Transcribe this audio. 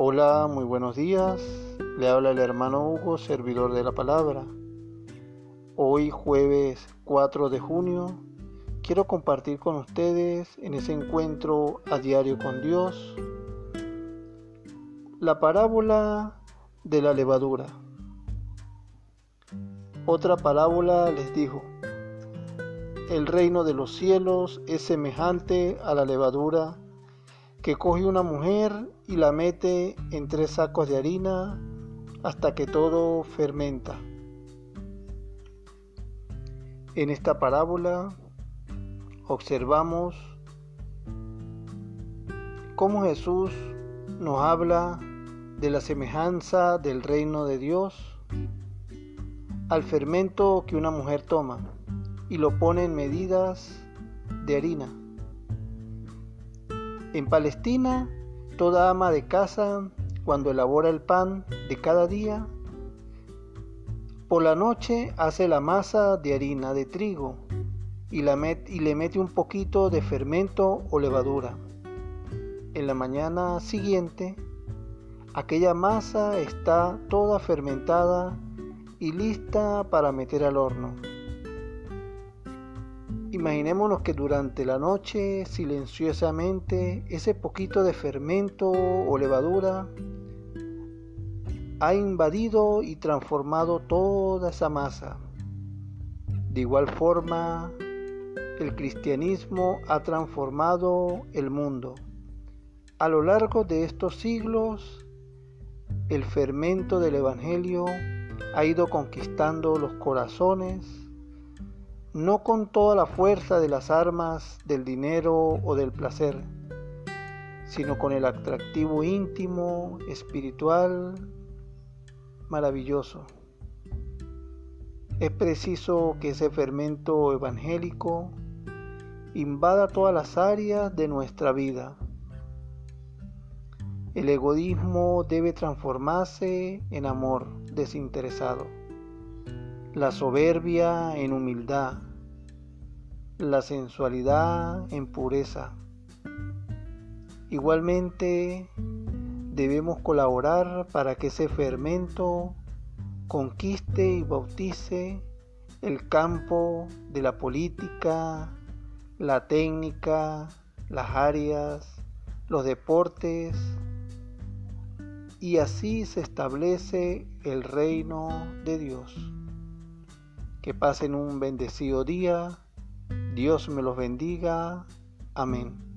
Hola, muy buenos días. Le habla el hermano Hugo, servidor de la palabra. Hoy jueves 4 de junio quiero compartir con ustedes en ese encuentro a diario con Dios la parábola de la levadura. Otra parábola les dijo, el reino de los cielos es semejante a la levadura que coge una mujer y la mete en tres sacos de harina hasta que todo fermenta. En esta parábola observamos cómo Jesús nos habla de la semejanza del reino de Dios al fermento que una mujer toma y lo pone en medidas de harina. En Palestina, toda ama de casa, cuando elabora el pan de cada día, por la noche hace la masa de harina de trigo y, la y le mete un poquito de fermento o levadura. En la mañana siguiente, aquella masa está toda fermentada y lista para meter al horno. Imaginémonos que durante la noche, silenciosamente, ese poquito de fermento o levadura ha invadido y transformado toda esa masa. De igual forma, el cristianismo ha transformado el mundo. A lo largo de estos siglos, el fermento del Evangelio ha ido conquistando los corazones no con toda la fuerza de las armas, del dinero o del placer, sino con el atractivo íntimo, espiritual, maravilloso. Es preciso que ese fermento evangélico invada todas las áreas de nuestra vida. El egoísmo debe transformarse en amor desinteresado, la soberbia en humildad, la sensualidad en pureza. Igualmente debemos colaborar para que ese fermento conquiste y bautice el campo de la política, la técnica, las áreas, los deportes, y así se establece el reino de Dios. Que pasen un bendecido día Dios me los bendiga. Amén.